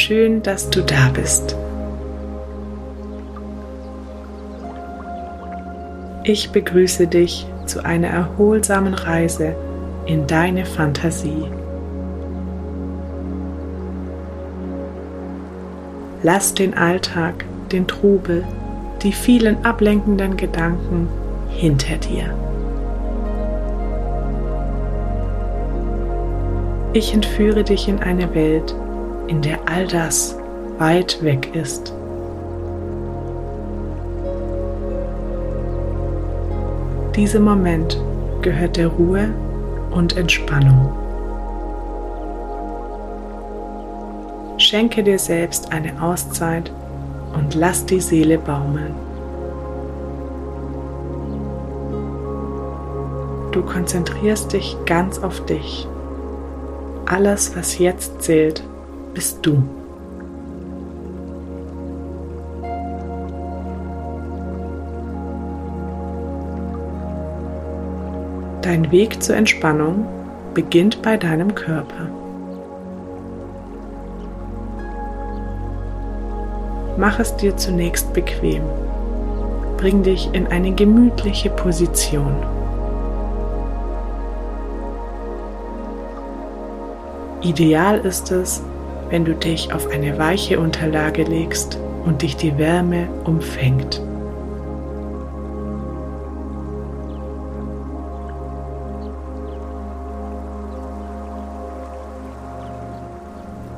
Schön, dass du da bist. Ich begrüße dich zu einer erholsamen Reise in deine Fantasie. Lass den Alltag, den Trubel, die vielen ablenkenden Gedanken hinter dir. Ich entführe dich in eine Welt, in der all das weit weg ist. Dieser Moment gehört der Ruhe und Entspannung. Schenke dir selbst eine Auszeit und lass die Seele baumeln. Du konzentrierst dich ganz auf dich. Alles, was jetzt zählt, bist du. Dein Weg zur Entspannung beginnt bei deinem Körper. Mach es dir zunächst bequem. Bring dich in eine gemütliche Position. Ideal ist es, wenn du dich auf eine weiche Unterlage legst und dich die Wärme umfängt.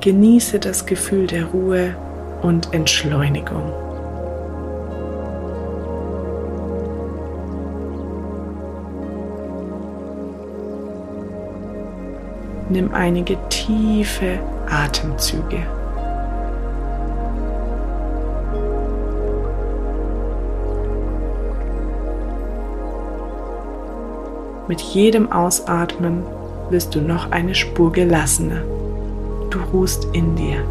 Genieße das Gefühl der Ruhe und Entschleunigung. Nimm einige tiefe Atemzüge. Mit jedem Ausatmen wirst du noch eine Spur gelassener. Du ruhst in dir.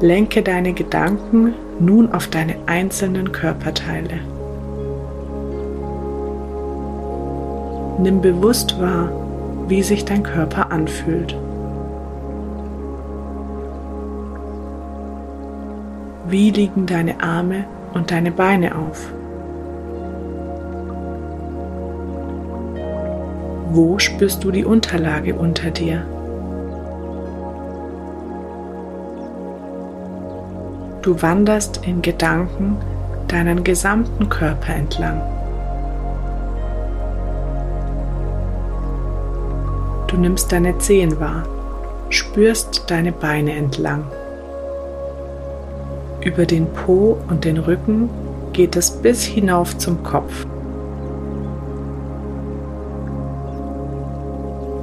Lenke deine Gedanken nun auf deine einzelnen Körperteile. Nimm bewusst wahr, wie sich dein Körper anfühlt. Wie liegen deine Arme und deine Beine auf? Wo spürst du die Unterlage unter dir? Du wanderst in Gedanken deinen gesamten Körper entlang. Du nimmst deine Zehen wahr, spürst deine Beine entlang. Über den Po und den Rücken geht es bis hinauf zum Kopf.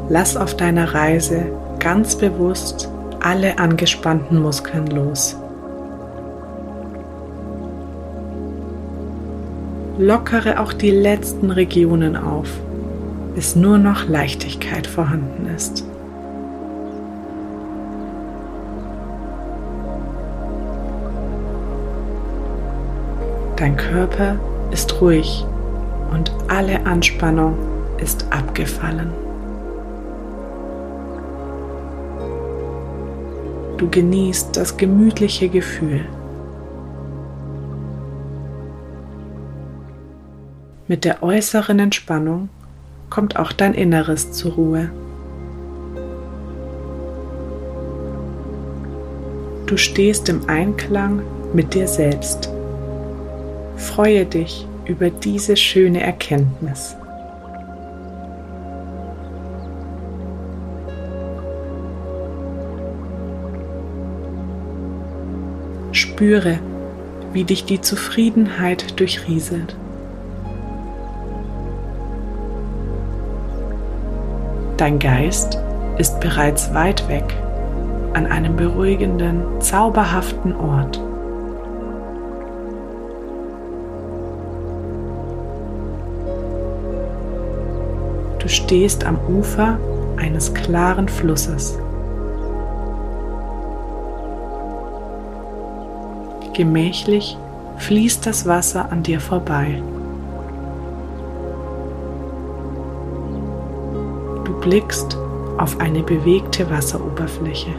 Lass auf deiner Reise ganz bewusst alle angespannten Muskeln los. Lockere auch die letzten Regionen auf, bis nur noch Leichtigkeit vorhanden ist. Dein Körper ist ruhig und alle Anspannung ist abgefallen. Du genießt das gemütliche Gefühl Mit der äußeren Entspannung kommt auch dein Inneres zur Ruhe. Du stehst im Einklang mit dir selbst. Freue dich über diese schöne Erkenntnis. Spüre, wie dich die Zufriedenheit durchrieselt. Dein Geist ist bereits weit weg an einem beruhigenden, zauberhaften Ort. Du stehst am Ufer eines klaren Flusses. Gemächlich fließt das Wasser an dir vorbei. Blickst auf eine bewegte Wasseroberfläche.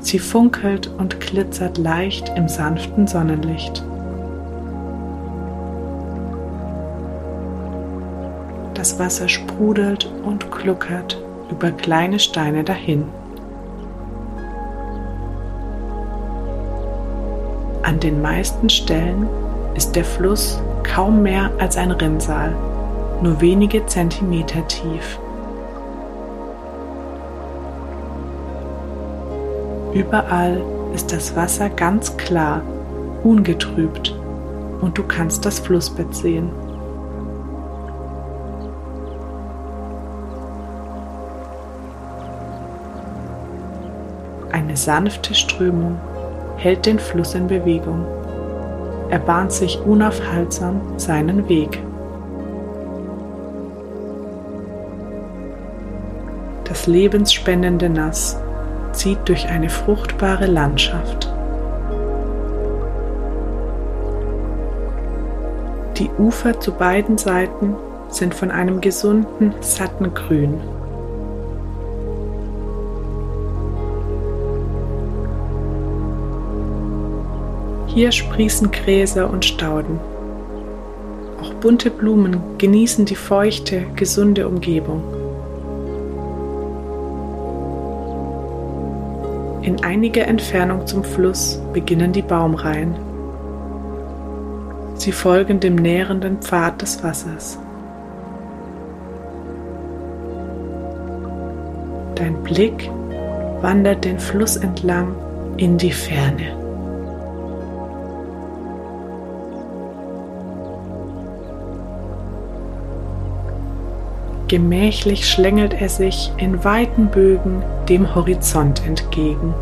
Sie funkelt und glitzert leicht im sanften Sonnenlicht. Das Wasser sprudelt und gluckert über kleine Steine dahin. An den meisten Stellen ist der Fluss kaum mehr als ein Rinnsal, nur wenige Zentimeter tief. Überall ist das Wasser ganz klar, ungetrübt und du kannst das Flussbett sehen. Eine sanfte Strömung hält den Fluss in Bewegung. Er bahnt sich unaufhaltsam seinen Weg. Das lebensspendende Nass zieht durch eine fruchtbare Landschaft. Die Ufer zu beiden Seiten sind von einem gesunden, satten Grün. Hier sprießen Gräser und Stauden. Auch bunte Blumen genießen die feuchte, gesunde Umgebung. In einiger Entfernung zum Fluss beginnen die Baumreihen. Sie folgen dem nährenden Pfad des Wassers. Dein Blick wandert den Fluss entlang in die Ferne. Gemächlich schlängelt er sich in weiten Bögen dem Horizont entgegen.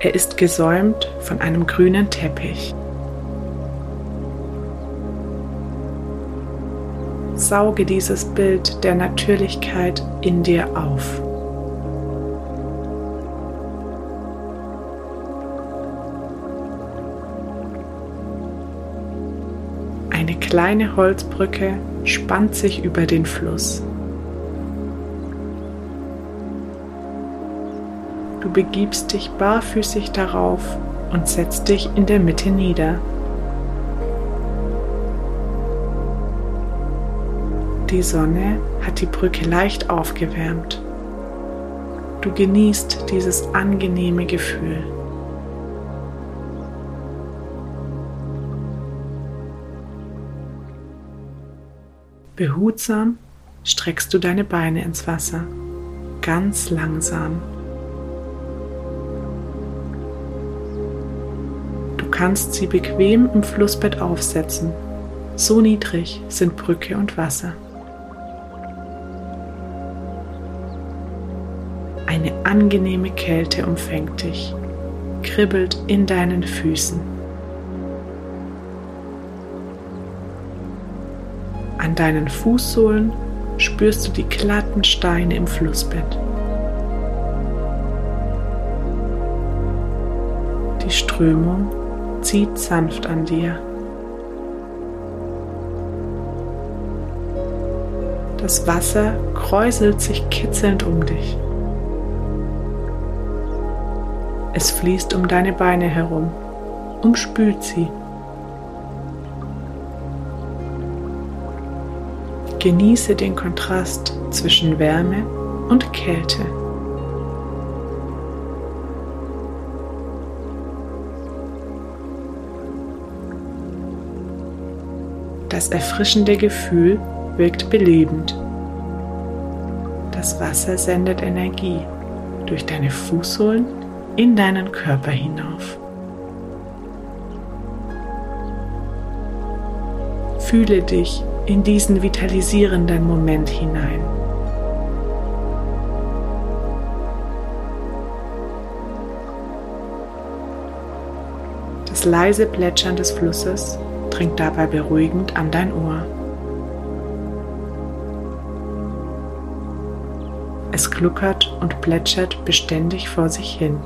Er ist gesäumt von einem grünen Teppich. Sauge dieses Bild der Natürlichkeit in dir auf. Kleine Holzbrücke spannt sich über den Fluss. Du begibst dich barfüßig darauf und setzt dich in der Mitte nieder. Die Sonne hat die Brücke leicht aufgewärmt. Du genießt dieses angenehme Gefühl. Behutsam streckst du deine Beine ins Wasser, ganz langsam. Du kannst sie bequem im Flussbett aufsetzen. So niedrig sind Brücke und Wasser. Eine angenehme Kälte umfängt dich, kribbelt in deinen Füßen. An deinen Fußsohlen spürst du die glatten Steine im Flussbett. Die Strömung zieht sanft an dir. Das Wasser kräuselt sich kitzelnd um dich. Es fließt um deine Beine herum, umspült sie. Genieße den Kontrast zwischen Wärme und Kälte. Das erfrischende Gefühl wirkt belebend. Das Wasser sendet Energie durch deine Fußsohlen in deinen Körper hinauf. Fühle dich in diesen vitalisierenden Moment hinein. Das leise Plätschern des Flusses dringt dabei beruhigend an dein Ohr. Es gluckert und plätschert beständig vor sich hin.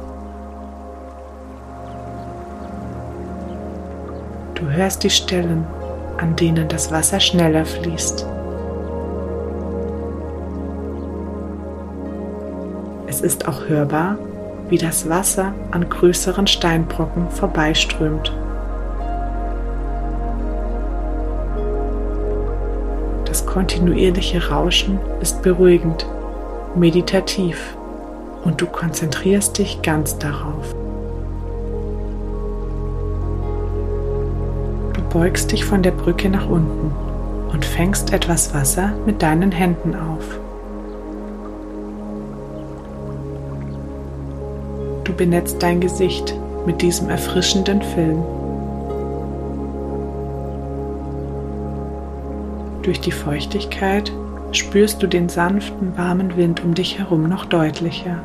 Du hörst die Stellen, an denen das Wasser schneller fließt. Es ist auch hörbar, wie das Wasser an größeren Steinbrocken vorbeiströmt. Das kontinuierliche Rauschen ist beruhigend, meditativ und du konzentrierst dich ganz darauf. Beugst dich von der Brücke nach unten und fängst etwas Wasser mit deinen Händen auf. Du benetzt dein Gesicht mit diesem erfrischenden Film. Durch die Feuchtigkeit spürst du den sanften, warmen Wind um dich herum noch deutlicher.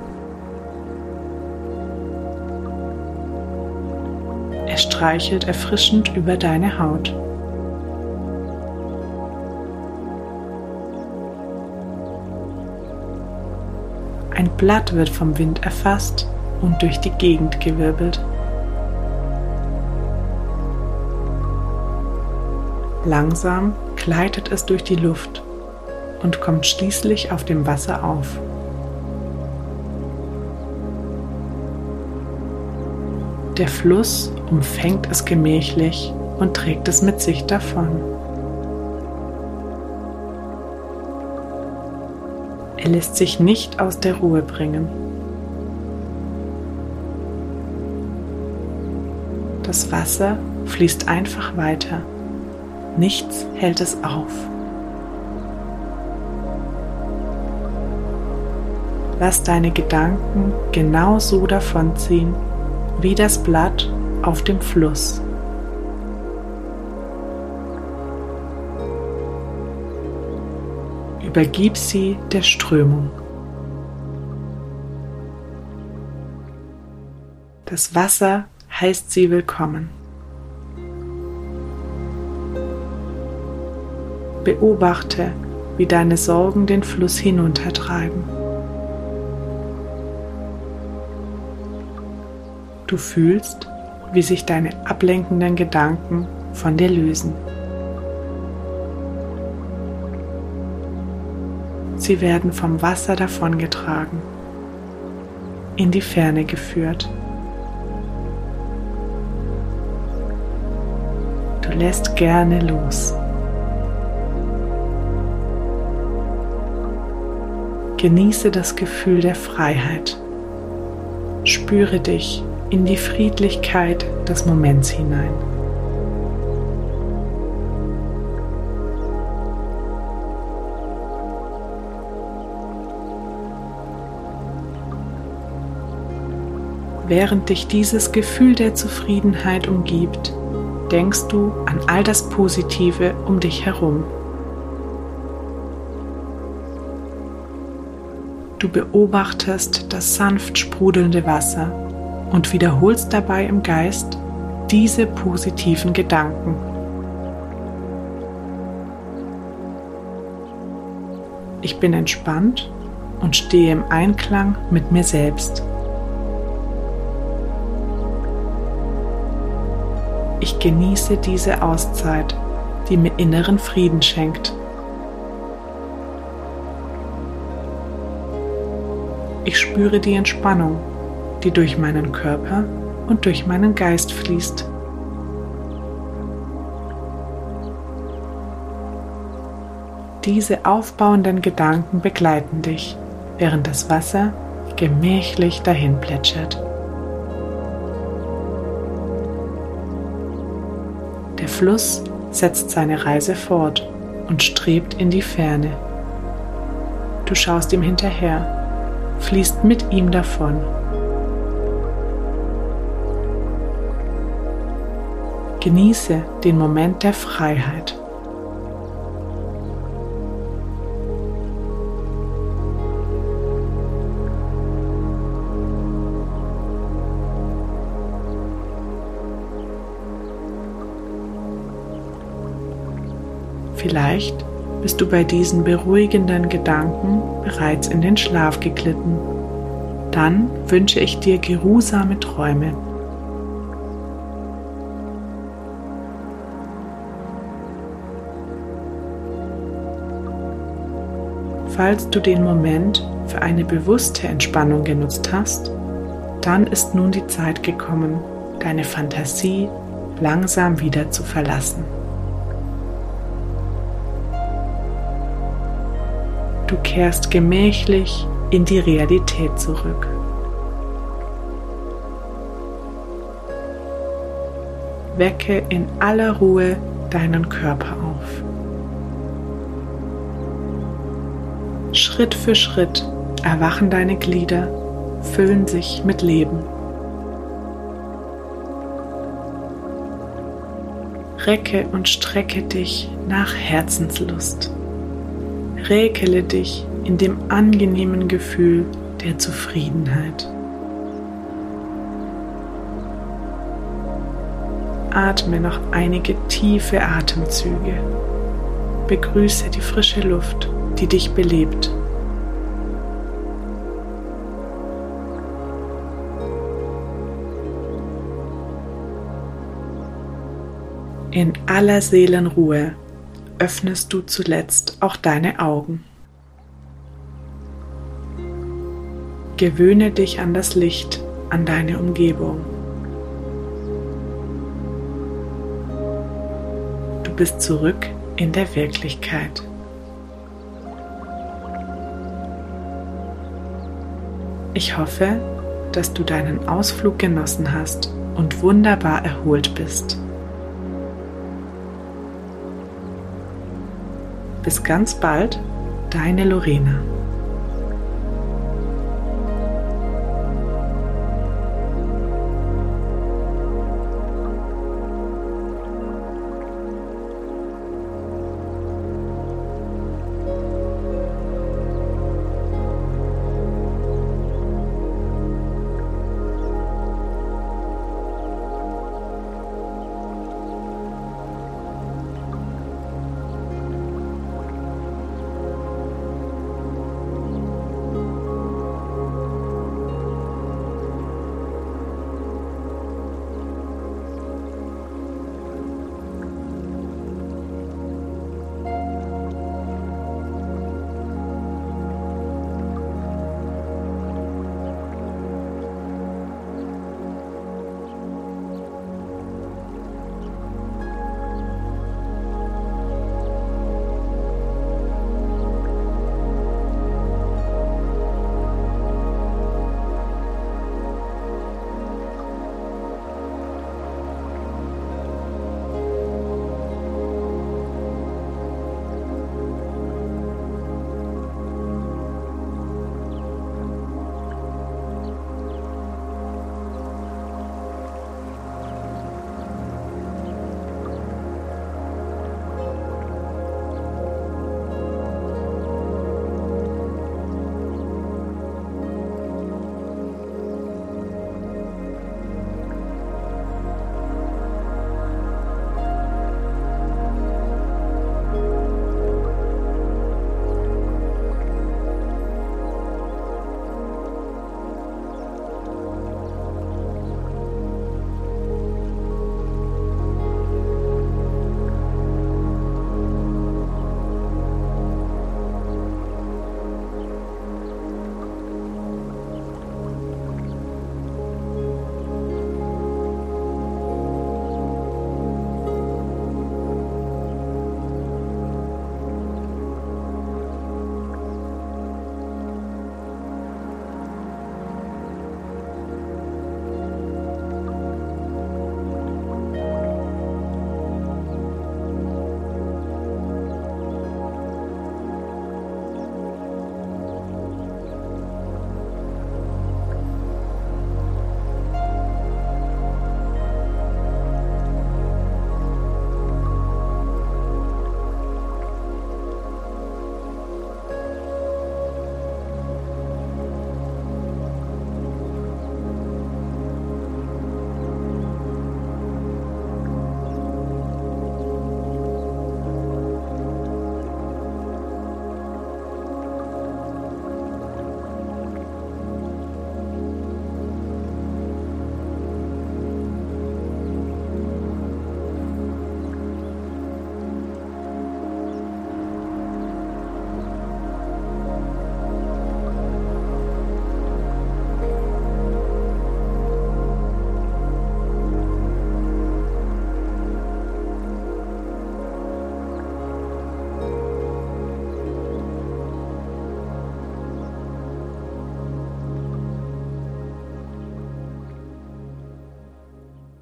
Streichelt erfrischend über deine Haut. Ein Blatt wird vom Wind erfasst und durch die Gegend gewirbelt. Langsam gleitet es durch die Luft und kommt schließlich auf dem Wasser auf. Der Fluss umfängt es gemächlich und trägt es mit sich davon. Er lässt sich nicht aus der Ruhe bringen. Das Wasser fließt einfach weiter. Nichts hält es auf. Lass deine Gedanken genau so davonziehen wie das Blatt auf dem Fluss. Übergib sie der Strömung. Das Wasser heißt sie willkommen. Beobachte, wie deine Sorgen den Fluss hinuntertreiben. Du fühlst, wie sich deine ablenkenden Gedanken von dir lösen. Sie werden vom Wasser davongetragen, in die Ferne geführt. Du lässt gerne los. Genieße das Gefühl der Freiheit. Spüre dich in die Friedlichkeit des Moments hinein. Während dich dieses Gefühl der Zufriedenheit umgibt, denkst du an all das Positive um dich herum. Du beobachtest das sanft sprudelnde Wasser und wiederholst dabei im Geist diese positiven Gedanken. Ich bin entspannt und stehe im Einklang mit mir selbst. Ich genieße diese Auszeit, die mir inneren Frieden schenkt. Ich spüre die Entspannung die durch meinen Körper und durch meinen Geist fließt. Diese aufbauenden Gedanken begleiten dich, während das Wasser gemächlich dahin plätschert. Der Fluss setzt seine Reise fort und strebt in die Ferne. Du schaust ihm hinterher, fließt mit ihm davon Genieße den Moment der Freiheit. Vielleicht bist du bei diesen beruhigenden Gedanken bereits in den Schlaf geglitten. Dann wünsche ich dir geruhsame Träume. Falls du den Moment für eine bewusste Entspannung genutzt hast, dann ist nun die Zeit gekommen, deine Fantasie langsam wieder zu verlassen. Du kehrst gemächlich in die Realität zurück. Wecke in aller Ruhe deinen Körper auf. Schritt für Schritt erwachen deine Glieder, füllen sich mit Leben. Recke und strecke dich nach Herzenslust. Räkele dich in dem angenehmen Gefühl der Zufriedenheit. Atme noch einige tiefe Atemzüge. Begrüße die frische Luft, die dich belebt. In aller Seelenruhe öffnest du zuletzt auch deine Augen. Gewöhne dich an das Licht, an deine Umgebung. Du bist zurück in der Wirklichkeit. Ich hoffe, dass du deinen Ausflug genossen hast und wunderbar erholt bist. Bis ganz bald, deine Lorena.